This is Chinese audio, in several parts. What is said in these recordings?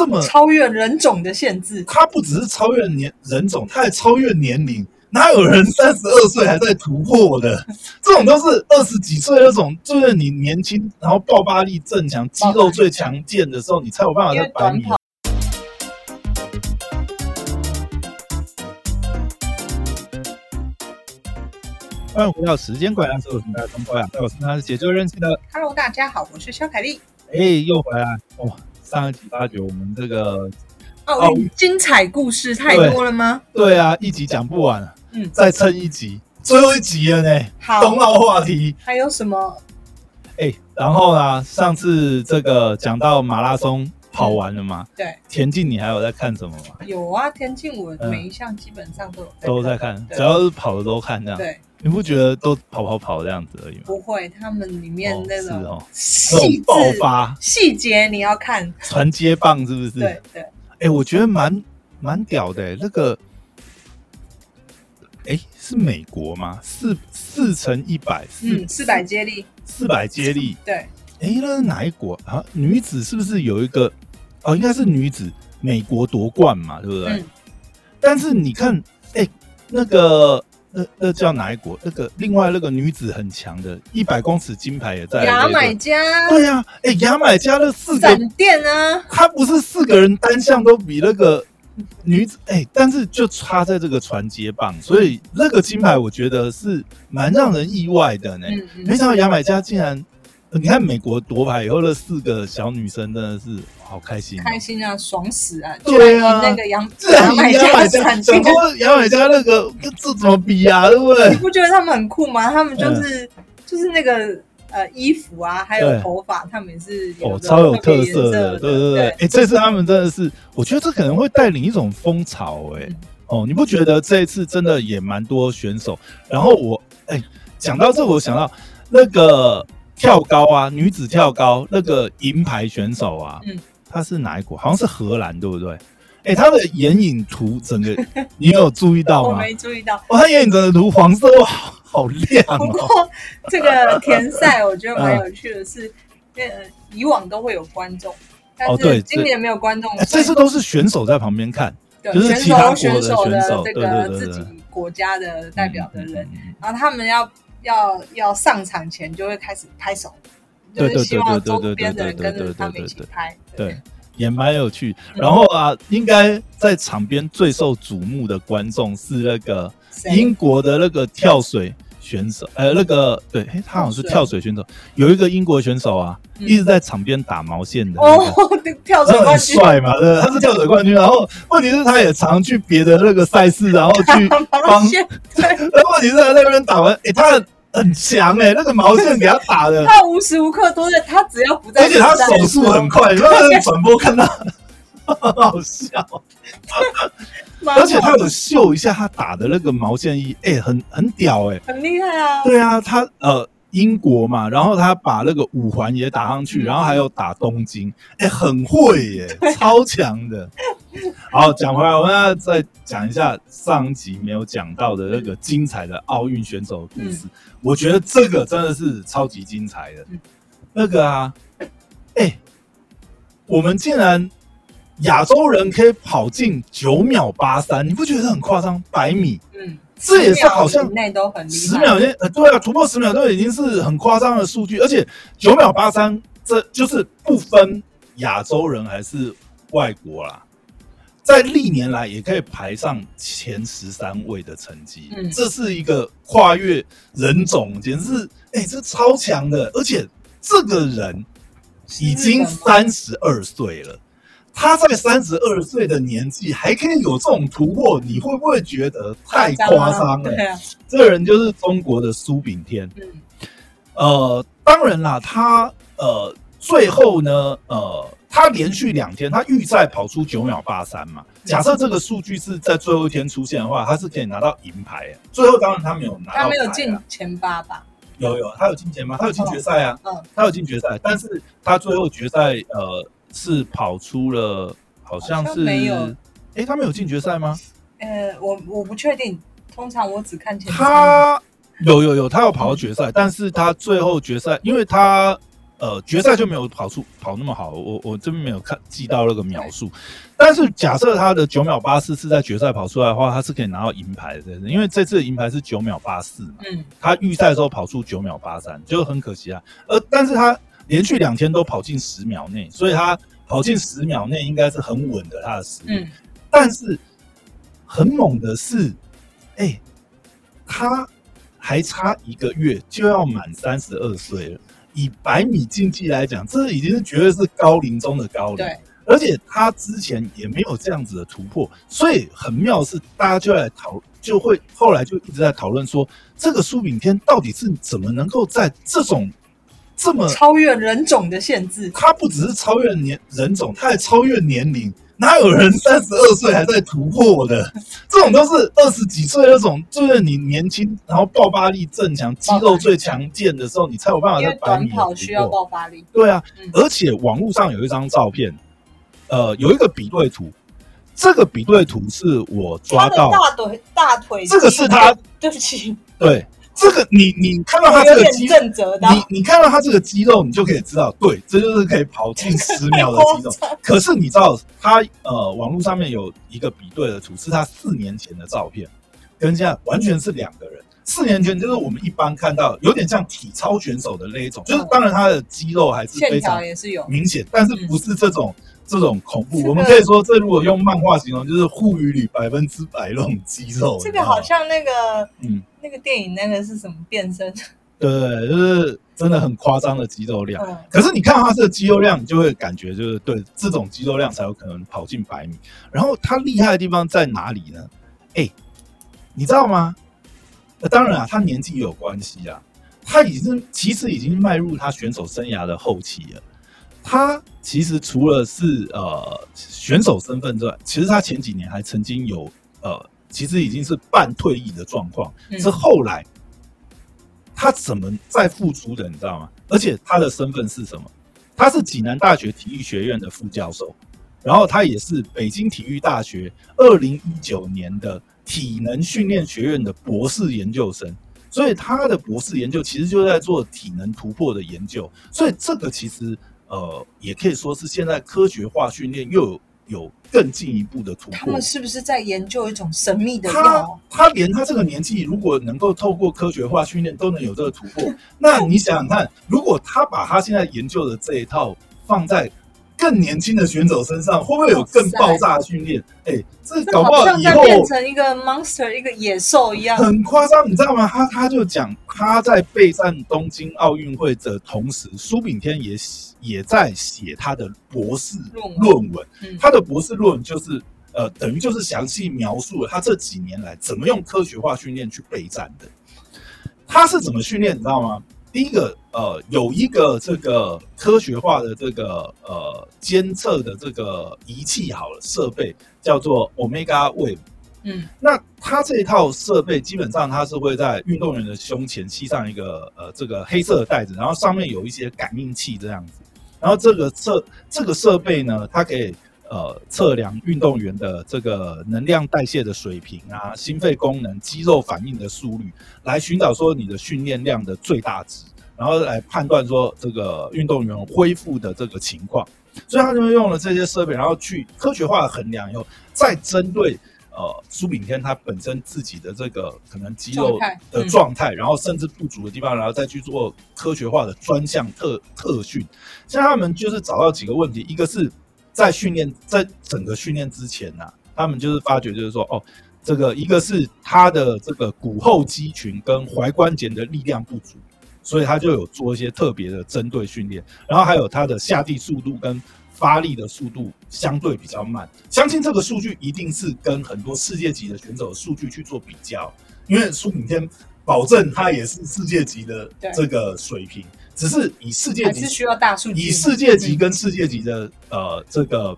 这么超越人种的限制。他不只是超越年人种，他还超越年龄。哪有人三十二岁还在突破的？这种都是二十几岁那种，就是你年轻，然后爆发力正强，肌肉最强健的时候，你才有办法在百米。欢迎回到时间怪谈，我是大家中国呀，我是他是解救认识的。Hello，大家好，我是肖凯丽。哎，又回来哦！上一集发觉我们这个奥运精彩故事太多了吗？对啊，一集讲不完。嗯，再撑一集，最后一集了呢。好，冬奥话题还有什么？哎，然后呢？上次这个讲到马拉松跑完了吗？对，田径你还有在看什么吗？有啊，田径我每一项基本上都有都在看，只要是跑的都看这样。对，你不觉得都跑跑跑这样子而已吗？不会，他们里面那种细爆发细节你要看，传接棒是不是？对对。哎，我觉得蛮蛮屌的，那个。哎，是美国吗？四四乘一百，嗯四百接力，四百接力。对，哎，那是哪一国啊？女子是不是有一个？哦，应该是女子，美国夺冠嘛，对不对？但是你看，哎，那个那那叫哪一国？那个另外那个女子很强的，一百公尺金牌也在牙买加。对呀，哎，牙买加的四个闪电啊，他不是四个人单项都比那个。女子哎，但是就差在这个传接棒，所以那个金牌我觉得是蛮让人意外的呢。没想到牙买加竟然，你看美国夺牌以后，那四个小女生真的是好开心，开心啊，爽死啊！对啊，那个牙牙买加，想说牙买加那个这怎么比啊？对不对？你不觉得他们很酷吗？他们就是就是那个。呃，衣服啊，还有头发，他们也是哦，超有特色的，对对对。哎，这次他们真的是，我觉得这可能会带领一种风潮，哎，哦，你不觉得这一次真的也蛮多选手？然后我，哎，讲到这，我想到那个跳高啊，女子跳高那个银牌选手啊，嗯，她是哪一国？好像是荷兰，对不对？哎，她的眼影图整个，你有注意到吗？我没注意到。哦，她眼影整个图黄色哇，好亮。不过这个田赛我觉得蛮有趣的，是呃以往都会有观众，哦对今年没有观众。这次都是选手在旁边看，就是其他选手的这个自己国家的代表的人，然后他们要要要上场前就会开始拍手，就是希望周边的人跟着他们一起拍。对。也蛮有趣，然后啊，应该在场边最受瞩目的观众是那个英国的那个跳水选手，呃，那个对，哎，他好像是跳水选手，有一个英国选手啊，一直在场边打毛线的，哦，跳水冠军，帅嘛，对，他是跳水冠军，然后问题是他也常去别的那个赛事，然后去帮，对，然后问题是他在那边打完，哎，他。很强哎，那个毛线给他打的，他无时无刻都在，他只要不在，而且他手速很快，你看转播看到，好笑，而且他有秀一下他打的那个毛线衣，哎，很很屌哎，很厉害啊，对啊，他呃。英国嘛，然后他把那个五环也打上去，然后还有打东京，哎，很会耶，超强的。好，讲回来，我们要再讲一下上集没有讲到的那个精彩的奥运选手的故事。我觉得这个真的是超级精彩的。那个啊，哎，我们竟然亚洲人可以跑进九秒八三，你不觉得很夸张？百米，嗯。这也是好像内都很十秒内，呃，对啊，突破十秒都已经是很夸张的数据，而且九秒八三，这就是不分亚洲人还是外国啦，在历年来也可以排上前十三位的成绩，嗯，这是一个跨越人种，简直是，哎，这超强的，而且这个人已经三十二岁了。他在三十二岁的年纪还可以有这种突破，你会不会觉得太夸张了？这个人就是中国的苏炳添。嗯，呃，当然啦，他呃最后呢，呃，他连续两天他预赛跑出九秒八三嘛。假设这个数据是在最后一天出现的话，他是可以拿到银牌。最后当然他没有拿到，他没有进前八吧？有有，他有进前吗，他有进决赛啊。嗯，他有进决赛，但是他最后决赛呃。是跑出了，好像是没有。哎，他没有进决赛吗？呃，我我不确定。通常我只看前他有有有，他要跑到决赛，但是他最后决赛，因为他呃，决赛就没有跑出跑那么好，我我这边没有看记到那个描述。但是假设他的九秒八四是在决赛跑出来的话，他是可以拿到银牌的，因为这次的银牌是九秒八四嘛。嗯，他预赛的时候跑出九秒八三，就很可惜啊。呃，但是他连续两天都跑进十秒内，所以他跑进十秒内应该是很稳的他的实力。嗯，但是很猛的是，哎，他还差一个月就要满三十二岁了。以百米竞技来讲，这已经是绝对是高龄中的高龄。对，而且他之前也没有这样子的突破，所以很妙是大家就来讨，就会后来就一直在讨论说，这个苏炳添到底是怎么能够在这种这么超越人种的限制？他不只是超越年人种，他还超越年龄。哪有人三十二岁还在突破的？这种都是二十几岁那种，就是你年轻，然后爆发力正强，肌肉最强健的时候，你才有办法在短跑需要爆发力。对啊，而且网络上有一张照片，呃，有一个比对图，这个比对图是我抓到大腿大腿，这个是他，对不起，对。这个你你看到他这个肌肉，你你看到他这个肌肉，你就可以知道，对，这就是可以跑进十秒的肌肉。可是你知道，他呃，网络上面有一个比对的图，是他四年前的照片，跟现在完全是两个人。四年前就是我们一般看到，有点像体操选手的那一种，就是当然他的肌肉还是非常明显，但是不是这种这种恐怖。我们可以说，这如果用漫画形容，就是护鱼里百分之百那种肌肉。这个好像那个嗯。那个电影那个是什么变身？对，就是真的很夸张的肌肉量。可是你看到他这个肌肉量，你就会感觉就是对这种肌肉量才有可能跑进百米。然后他厉害的地方在哪里呢？哎，你知道吗？那当然啊，他年纪有关系啊。他已经其实已经迈入他选手生涯的后期了。他其实除了是呃选手身份之外，其实他前几年还曾经有呃。其实已经是半退役的状况，是后来他怎么再复出的，你知道吗？而且他的身份是什么？他是济南大学体育学院的副教授，然后他也是北京体育大学二零一九年的体能训练学院的博士研究生，所以他的博士研究其实就在做体能突破的研究，所以这个其实呃也可以说是现在科学化训练又有。有更进一步的突破，他们是不是在研究一种神秘的药？他连他这个年纪，如果能够透过科学化训练都能有这个突破，那你想想看，如果他把他现在研究的这一套放在。更年轻的选手身上会不会有更爆炸的训练？哎，这搞不好以后变成一个 monster，一个野兽一样，很夸张，你知道吗？他他就讲他在备战东京奥运会的同时，苏炳添也也在写他的博士论文。他的博士论文就是呃，等于就是详细描述了他这几年来怎么用科学化训练去备战的。他是怎么训练？你知道吗？第一个，呃，有一个这个科学化的这个呃监测的这个仪器，好了，设备叫做 Omega Wave。嗯，那它这一套设备基本上它是会在运动员的胸前系上一个呃这个黑色的带子，然后上面有一些感应器这样子，然后这个设这个设备呢，它可以。呃，测量运动员的这个能量代谢的水平啊，心肺功能、肌肉反应的速率，来寻找说你的训练量的最大值，然后来判断说这个运动员恢复的这个情况。所以他就用了这些设备，然后去科学化的衡量以后，再针对呃苏炳添他本身自己的这个可能肌肉的状态，然后甚至不足的地方，然后再去做科学化的专项特特训。像他们就是找到几个问题，一个是。在训练，在整个训练之前呢，他们就是发觉，就是说，哦，这个一个是他的这个骨后肌群跟踝关节的力量不足，所以他就有做一些特别的针对训练。然后还有他的下地速度跟发力的速度相对比较慢。相信这个数据一定是跟很多世界级的选手的数据去做比较，因为苏炳添保证他也是世界级的这个水平。只是以世界级需要大数据，以世界级跟世界级的呃这个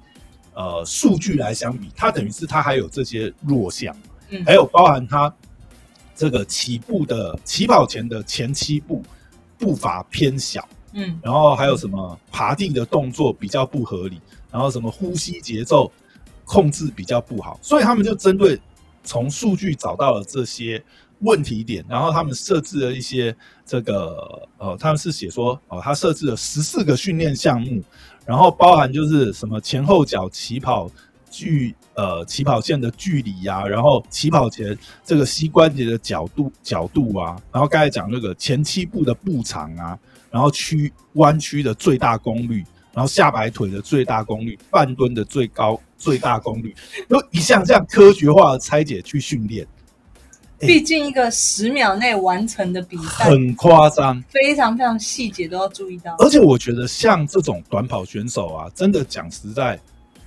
呃数据来相比，它等于是它还有这些弱项，嗯，还有包含它这个起步的起跑前的前七步步伐偏小，嗯，然后还有什么爬地的动作比较不合理，然后什么呼吸节奏控制比较不好，所以他们就针对从数据找到了这些。问题点，然后他们设置了一些这个呃，他们是写说哦，他设置了十四个训练项目，然后包含就是什么前后脚起跑距呃起跑线的距离呀，然后起跑前这个膝关节的角度角度啊，然后刚才讲那个前七步的步长啊，然后曲弯曲的最大功率，然后下摆腿的最大功率，半蹲的最高最大功率，都一项这样科学化的拆解去训练。毕竟一个十秒内完成的比赛很夸张，非常非常细节都要注意到。而且我觉得像这种短跑选手啊，真的讲实在，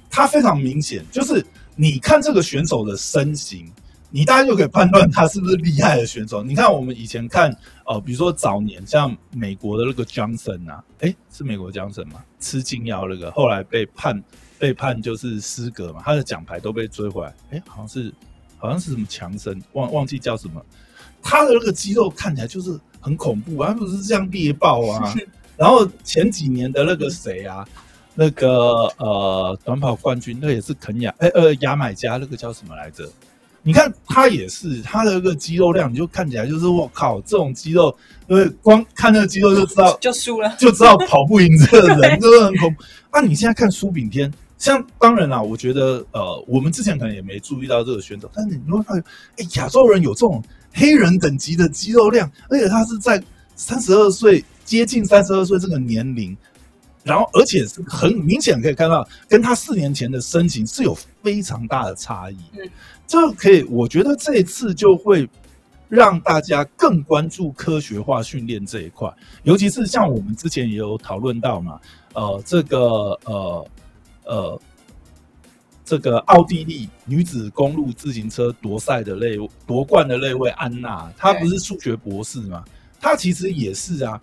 他非常明显，就是你看这个选手的身形，你大概就可以判断他是不是厉害的选手。你看我们以前看，呃，比如说早年像美国的那个 Johnson 啊，哎，是美国 Johnson 吗？吃禁药那个，后来被判被判就是失格嘛，他的奖牌都被追回来。哎，好像是。好像是什么强森，忘忘记叫什么，他的那个肌肉看起来就是很恐怖，他不是这样猎豹啊。然后前几年的那个谁啊，那个呃短跑冠军，那也是肯亚，哎呃牙买加那个叫什么来着？你看他也是，他的那个肌肉量，你就看起来就是我靠，这种肌肉，因为光看那个肌肉就知道就输了，就知道跑不赢这个人，真的很恐怖。啊，你现在看苏炳添。像当然啦，我觉得呃，我们之前可能也没注意到这个选手，但是你会发现，哎，亚洲人有这种黑人等级的肌肉量，而且他是在三十二岁接近三十二岁这个年龄，然后而且是很明显可以看到，跟他四年前的身形是有非常大的差异。嗯，这可以，我觉得这一次就会让大家更关注科学化训练这一块，尤其是像我们之前也有讨论到嘛，呃，这个呃。呃，这个奥地利女子公路自行车夺赛的那夺冠的那位安娜，她不是数学博士吗？她其实也是啊。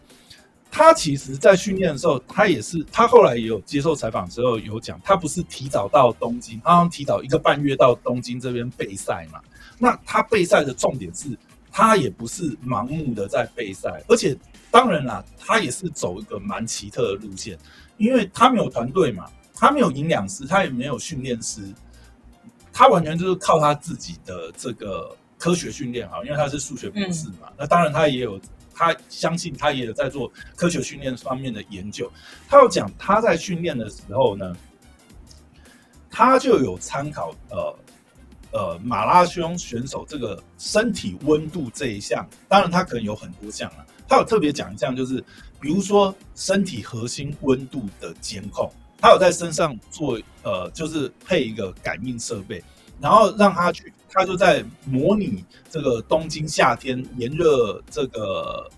她其实，在训练的时候，她也是。她后来也有接受采访之后有讲，她不是提早到东京，刚刚提早一个半月到东京这边备赛嘛？那她备赛的重点是，她也不是盲目的在备赛，而且当然啦，她也是走一个蛮奇特的路线，因为她没有团队嘛。他没有营养师，他也没有训练师，他完全就是靠他自己的这个科学训练哈，因为他是数学博士嘛。那当然他也有，他相信他也有在做科学训练方面的研究。他要讲他在训练的时候呢，他就有参考呃呃马拉松选手这个身体温度这一项。当然他可能有很多项啊，他有特别讲一项，就是比如说身体核心温度的监控。他有在身上做，呃，就是配一个感应设备，然后让他去，他就在模拟这个东京夏天炎热这个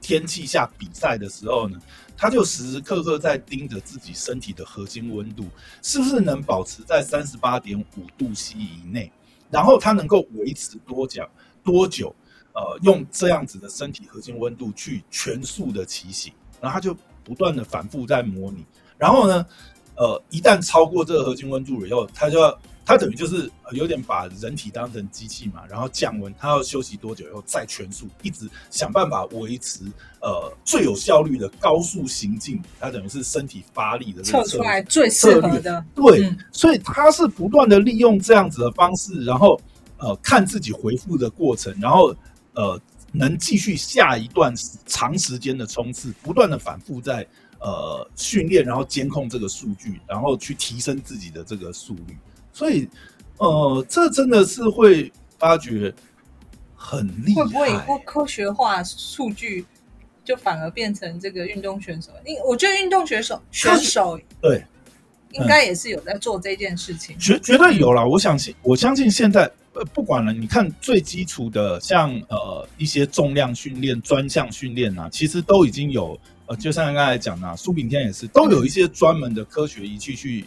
天气下比赛的时候呢，他就时时刻刻在盯着自己身体的核心温度是不是能保持在三十八点五度 C 以内，然后他能够维持多久多久，呃，用这样子的身体核心温度去全速的骑行，然后他就不断的反复在模拟。然后呢，呃，一旦超过这个核心温度了以后，他就要，他等于就是有点把人体当成机器嘛，然后降温，他要休息多久以后再全速，一直想办法维持呃最有效率的高速行进，他等于是身体发力的测出来最适合的，对，所以他是不断的利用这样子的方式，然后呃看自己回复的过程，然后呃能继续下一段长时间的冲刺，不断的反复在。呃，训练然后监控这个数据，然后去提升自己的这个速率，所以呃，这真的是会发觉很厉害。会不会以后科学化数据就反而变成这个运动选手？因我觉得运动选手选手对应该也是有在做这件事情，绝绝对有了。我相信，我相信现在呃，不管了，你看最基础的像呃一些重量训练、专项训练啊，其实都已经有。呃，就像刚才讲的，苏炳添也是，都有一些专门的科学仪器去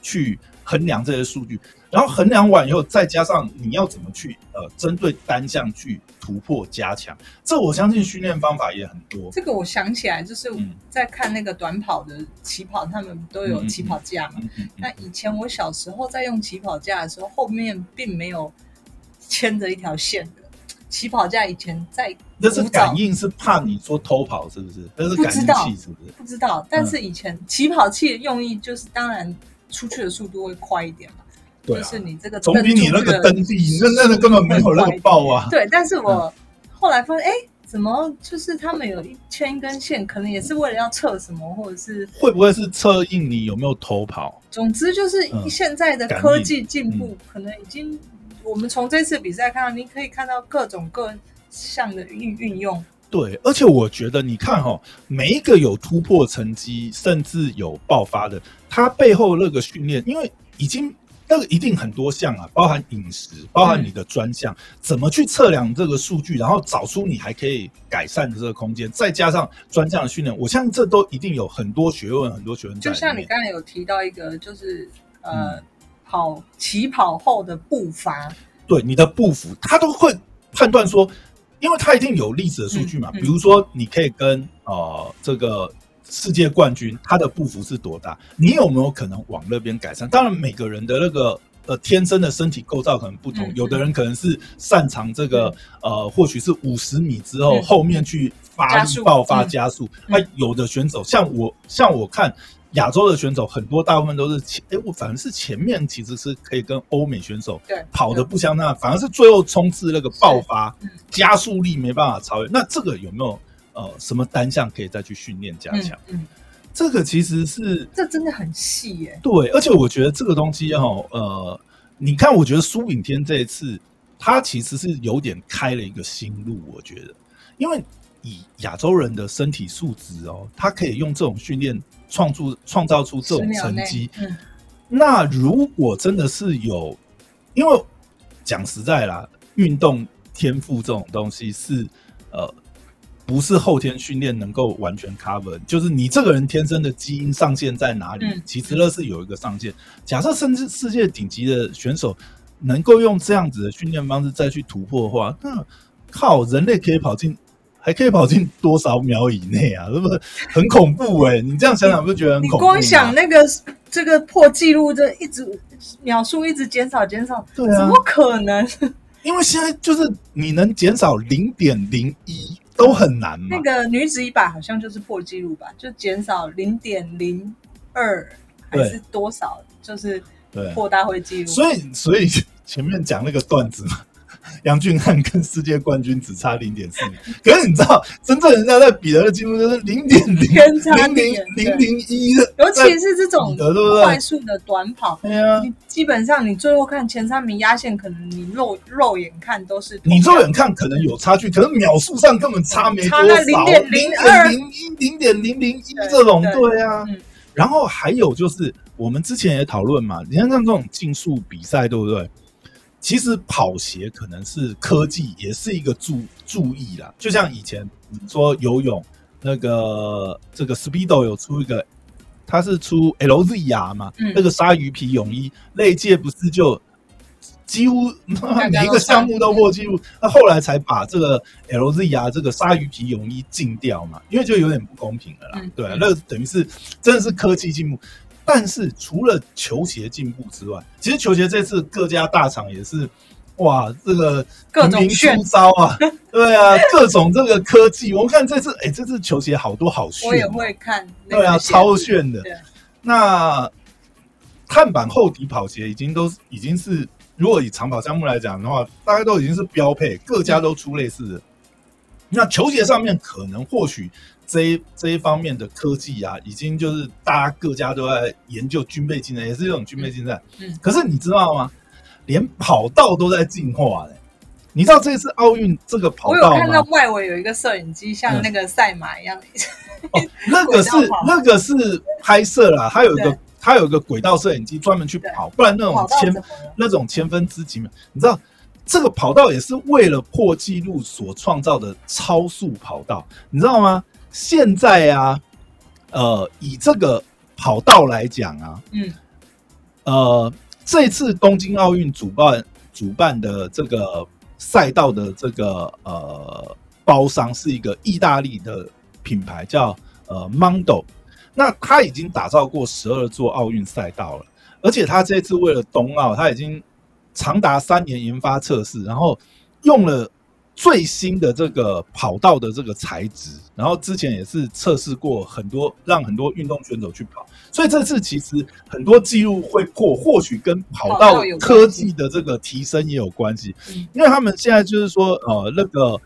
去衡量这些数据，然后衡量完以后，再加上你要怎么去呃，针对单项去突破加强，这我相信训练方法也很多。这个我想起来，就是在看那个短跑的起跑，他们都有起跑架嘛。那以前我小时候在用起跑架的时候，后面并没有牵着一条线的。起跑架以前在，那是感应，是怕你说偷跑是不是？那是感应器是不是？不知道，但是以前起跑器的用意就是，当然出去的速度会快一点嘛。就是你这个总比你那个登地那那个根本没有那个爆啊。对，但是我后来发现，哎，怎么就是他们有一牵一根线，可能也是为了要测什么，或者是会不会是测印你有没有偷跑？总之就是现在的科技进步，可能已经我们从这次比赛看到，你可以看到各种各项的运运用。对，而且我觉得你看哈，每一个有突破成绩，甚至有爆发的，他背后那个训练，因为已经那个一定很多项啊，包含饮食，包含你的专项，怎么去测量这个数据，然后找出你还可以改善的这个空间，再加上专项的训练，我相信这都一定有很多学问，很多学问。就像你刚才有提到一个，就是呃，跑起跑后的步伐，对你的步幅，他都会判断说。因为他一定有历史的数据嘛，比如说你可以跟呃这个世界冠军他的步幅是多大，你有没有可能往那边改善？当然每个人的那个呃天生的身体构造可能不同，有的人可能是擅长这个呃或许是五十米之后后面去发力爆发加速，那有的选手像我像我看。亚洲的选手很多，大部分都是前哎，我反而是前面其实是可以跟欧美选手跑的不相当，反而是最后冲刺那个爆发加速力没办法超越。那这个有没有呃什么单项可以再去训练加强？嗯，这个其实是这真的很细耶。对，而且我觉得这个东西哦，呃，你看，我觉得苏炳添这一次他其实是有点开了一个新路，我觉得，因为以亚洲人的身体素质哦，他可以用这种训练。创出创造出这种成绩，那如果真的是有，因为讲实在啦，运动天赋这种东西是呃，不是后天训练能够完全 cover，就是你这个人天生的基因上限在哪里？其实那是有一个上限。假设甚至世界顶级的选手能够用这样子的训练方式再去突破的话，那靠人类可以跑进。还可以跑进多少秒以内啊？是不是很恐怖哎？你这样想想，不是觉得很恐怖？你光想那个这个破纪录，这一直秒数一直减少减少，对啊，怎么可能？因为现在就是你能减少零点零一都很难嘛。那个女子一百好像就是破纪录吧？就减少零点零二还是多少？就是破大会纪录。所以，所以前面讲那个段子嘛。杨俊翰跟世界冠军只差零点四米，可是你知道，真正人家在比的记录就是零点零零零零零一的，尤其是这种快速的短跑，对啊，基本上你最后看前三名压线，可能你肉肉眼看都是，你肉眼看可能有差距，可是秒数上根本差没多少，零点零二、零一、零点零零一这种，对啊。然后还有就是，我们之前也讨论嘛，你看像这种竞速比赛，对不对？其实跑鞋可能是科技，也是一个注注意啦。就像以前说游泳，那个这个 Speedo 有出一个，它是出 LZR 嘛，那个鲨鱼皮泳衣，那一届不是就几乎 每一个项目都破纪录，那后来才把这个 LZR 这个鲨鱼皮泳衣禁掉嘛，因为就有点不公平了啦。对，那等于是真的是科技进步。但是除了球鞋进步之外，其实球鞋这次各家大厂也是，哇，这个各种出招啊，对啊，各种这个科技。我们看这次，哎，这次球鞋好多好炫，我也会看，对啊，超炫的。那碳板厚底跑鞋已经都已经是，如果以长跑项目来讲的话，大概都已经是标配，各家都出类似的。那球鞋上面可能或许。这一这一方面的科技啊，已经就是大家各家都在研究军备竞赛，也是这种军备竞赛。嗯，可是你知道吗？连跑道都在进化嘞！你知道这次奥运这个跑道我有看到外围有一个摄影机，像那个赛马一样。哦，那个是 那个是拍摄啦，它有一个它有一个轨道摄影机专门去跑，不然那种千那种千分之几秒，你知道这个跑道也是为了破纪录所创造的超速跑道，你知道吗？现在啊，呃，以这个跑道来讲啊，嗯，呃，这次东京奥运主办主办的这个赛道的这个呃包商是一个意大利的品牌，叫呃 Mondo。那他已经打造过十二座奥运赛道了，而且他这次为了冬奥，他已经长达三年研发测试，然后用了最新的这个跑道的这个材质，然后之前也是测试过很多，让很多运动选手去跑，所以这次其实很多记录会破，或许跟跑道科技的这个提升也有关系，因为他们现在就是说，呃，那个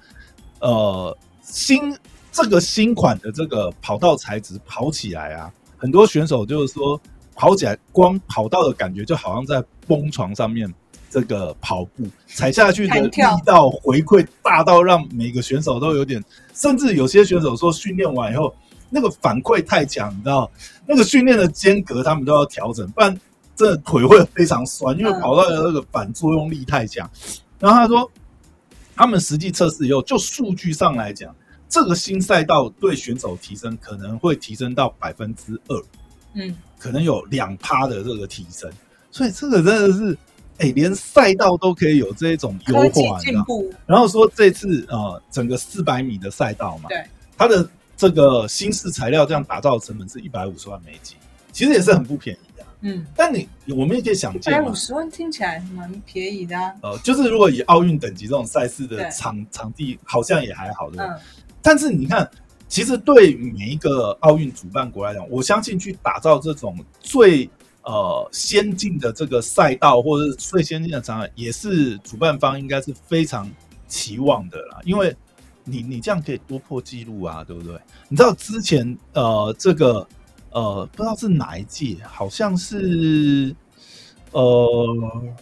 呃新这个新款的这个跑道材质跑起来啊，很多选手就是说跑起来光跑道的感觉就好像在蹦床上面。这个跑步踩下去的力道回馈大到让每个选手都有点，甚至有些选手说训练完以后那个反馈太强，你知道那个训练的间隔他们都要调整，不然真的腿会非常酸，因为跑到的那个反作用力太强。然后他说，他们实际测试以后，就数据上来讲，这个新赛道对选手提升可能会提升到百分之二，嗯，可能有两趴的这个提升，所以这个真的是。哎，连赛道都可以有这种优化，进步。然后说这次呃，整个四百米的赛道嘛，对，它的这个新式材料这样打造的成本是一百五十万美金，其实也是很不便宜的。嗯，但你我们也可以想见，一百五十万听起来蛮便宜的。呃，就是如果以奥运等级这种赛事的场场地，好像也还好的。嗯，但是你看，其实对每一个奥运主办国来讲，我相信去打造这种最。呃，先进的这个赛道或者是最先进的场，也是主办方应该是非常期望的啦。因为你你这样可以多破纪录啊，对不对？你知道之前呃，这个呃，不知道是哪一届，好像是呃，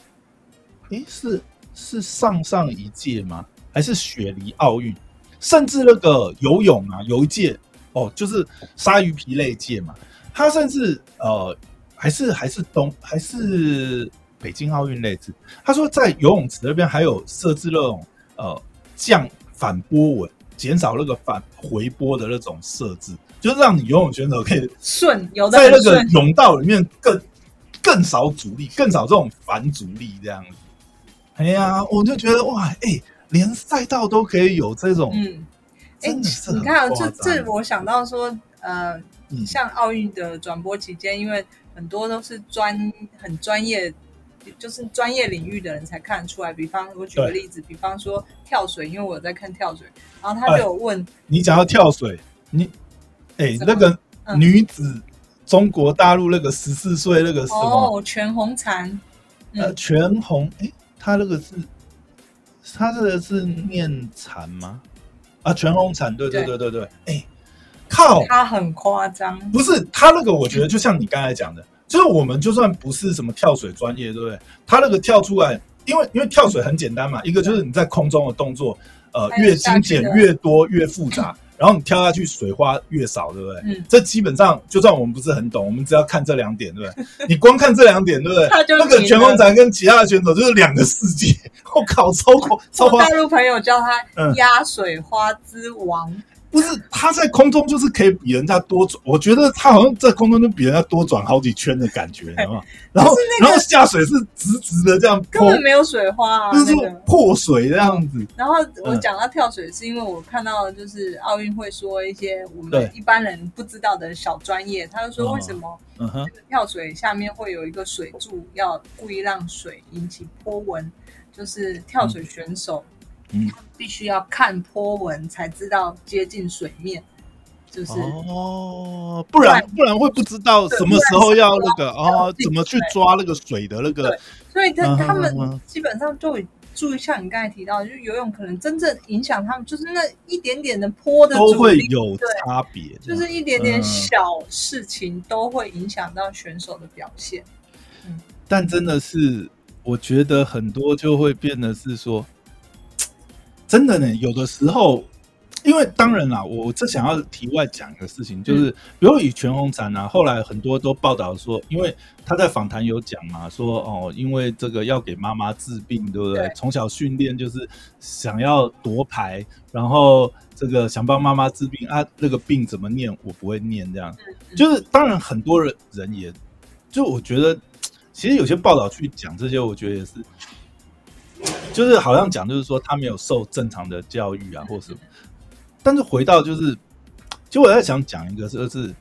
诶，是是上上一届吗？还是雪梨奥运？甚至那个游泳啊，有一届哦，就是鲨鱼皮那届嘛，他甚至呃。还是还是东还是北京奥运类似。他说在游泳池那边还有设置那种呃降反波纹，减少那个反回波的那种设置，就是让你游泳选手可以顺游在那个泳道里面更更少阻力，更少这种反阻力这样子。哎呀，我就觉得哇，哎，连赛道都可以有这种，嗯，哎，你看这这我想到说，呃，像奥运的转播期间，因为很多都是专很专业，就是专业领域的人才看得出来。比方我举个例子，比方说跳水，因为我在看跳水，然后他就有问你，讲到跳水，你哎，那个女子中国大陆那个十四岁那个什么全红婵，呃，全红，哎，他那个是他这个是念婵吗？啊，全红婵，对对对对对，哎。靠，他很夸张，不是他那个，我觉得就像你刚才讲的，就是我们就算不是什么跳水专业，对不对？他那个跳出来，因为因为跳水很简单嘛，一个就是你在空中的动作，呃，越精简越多越复杂，然后你跳下去水花越少，对不对？嗯，这基本上就算我们不是很懂，我们只要看这两点，对不对？你光看这两点，对不对？那个全红婵跟其他的选手就是两个世界，我靠，超夸超夸！大陆朋友叫他压水花之王。不是他在空中就是可以比人家多转，我觉得他好像在空中就比人家多转好几圈的感觉？然后然后下水是直直的这样，根本没有水花，啊就是破水这样子。然后我讲到跳水，是因为我看到就是奥运会说一些我们一般人不知道的小专业，他就说为什么跳水下面会有一个水柱，要故意让水引起波纹，就是跳水选手。嗯，必须要看波纹才知道接近水面，就是哦，不然不然会不知道什么时候要那个哦，怎么去抓那个水的那个。所以他他们基本上就注意，像你刚才提到，就游泳可能真正影响他们，就是那一点点的坡的都会有差别，就是一点点小事情都会影响到选手的表现。嗯，但真的是，我觉得很多就会变得是说。真的呢，有的时候，因为当然啦，我这想要题外讲一个事情，就是比如以全红婵啊，后来很多都报道说，因为他在访谈有讲嘛，说哦，因为这个要给妈妈治病，对不对？从小训练就是想要夺牌，然后这个想帮妈妈治病啊，那个病怎么念我不会念，这样就是当然很多人人也就我觉得，其实有些报道去讲这些，我觉得也是。就是好像讲，就是说他没有受正常的教育啊，或什么。但是回到就是，其实我在想讲一个，就是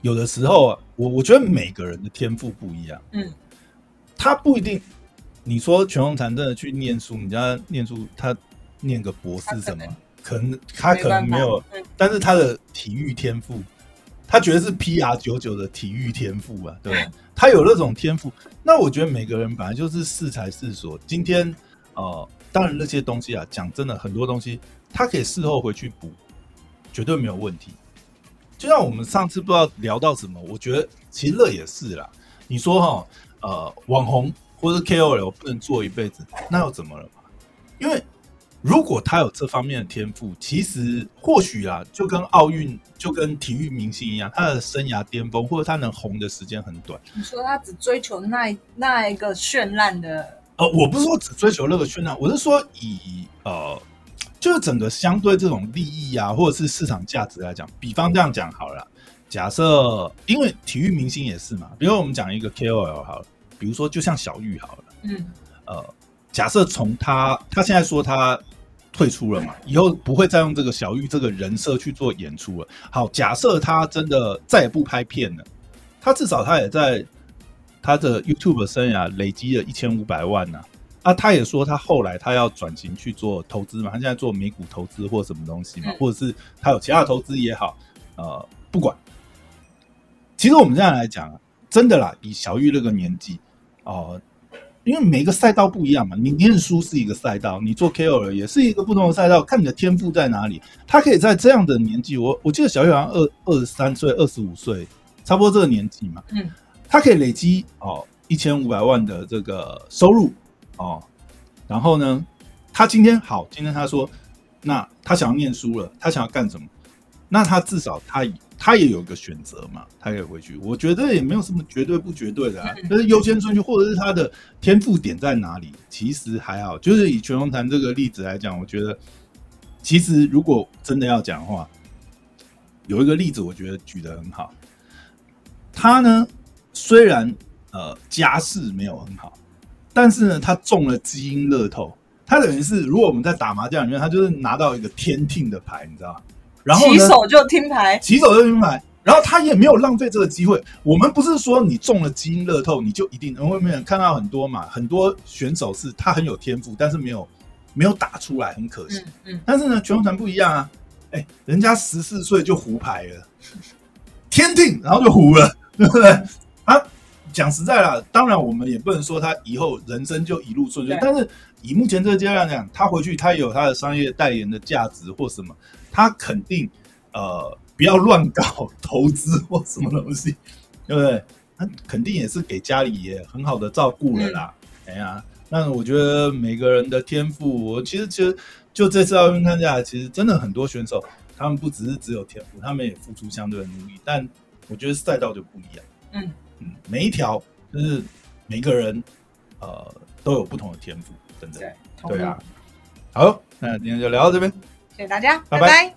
有的时候啊，我我觉得每个人的天赋不一样。嗯，他不一定。你说全红婵真的去念书，你家念书，他念个博士什么可能，他可能没有，嗯但是他的体育天赋，他觉得是 PR 九九的体育天赋啊，对？他有那种天赋，那我觉得每个人本来就是适才适所。今天呃，当然那些东西啊，讲真的，很多东西他可以事后回去补，绝对没有问题。就像我们上次不知道聊到什么，我觉得其实乐也是啦。你说哈，呃，网红或者 KOL 不能做一辈子，那又怎么了？因为如果他有这方面的天赋，其实或许啊，就跟奥运、就跟体育明星一样，他的生涯巅峰或者他能红的时间很短。你说他只追求那一那一个绚烂的，呃，我不是说只追求那个绚烂，我是说以呃，就是整个相对这种利益啊，或者是市场价值来讲，比方这样讲好了，假设因为体育明星也是嘛，比如我们讲一个 KOL 好了，比如说就像小玉好了，嗯，呃，假设从他他现在说他退出了嘛，以后不会再用这个小玉这个人设去做演出了。好，假设他真的再也不拍片了，他至少他也在他的 YouTube 生涯累积了一千五百万呢、啊。他也说他后来他要转型去做投资嘛，他现在做美股投资或什么东西嘛，嗯或者是他有其他的投资也好，呃，不管。其实我们这样来讲啊，真的啦，以小玉那个年纪哦、因为每个赛道不一样嘛，你念书是一个赛道，你做 KOL 也是一个不同的赛道，看你的天赋在哪里。他可以在这样的年纪，我我记得小月好像二二十三岁、二十五岁，差不多这个年纪嘛，嗯，他可以累积哦一千五百万的这个收入哦，然后呢，他今天好，今天他说，那他想要念书了，他想要干什么？那他至少他他也有一个选择嘛，他可以回去。我觉得也没有什么绝对不绝对的啊，就是优先顺序或者是他的天赋点在哪里，其实还好。就是以全红婵这个例子来讲，我觉得其实如果真的要讲的话，有一个例子我觉得举得很好。他呢虽然呃家世没有很好，但是呢他中了基因乐透。他等于是，如果我们在打麻将里面，他就是拿到一个天听的牌，你知道吗？然后，起手就听牌，起手就听牌，然后他也没有浪费这个机会。我们不是说你中了基因乐透，你就一定能会没有看到很多嘛？很多选手是他很有天赋，但是没有没有打出来，很可惜。嗯嗯，但是呢，全红婵不一样啊，哎，人家十四岁就胡牌了，天定，然后就胡了，对不对？啊讲实在啦，当然我们也不能说他以后人生就一路顺遂，但是以目前这个阶段来讲，他回去他也有他的商业代言的价值或什么，他肯定呃不要乱搞投资或什么东西，对不对？他肯定也是给家里也很好的照顾了啦。哎呀，那我觉得每个人的天赋，我其实其实就这次奥运看下来，其实真的很多选手，他们不只是只有天赋，他们也付出相对的努力，但我觉得赛道就不一样。嗯嗯，每一条就是每个人呃都有不同的天赋，真的。对，同意对啊，好，那今天就聊到这边。谢谢大家，拜拜。拜拜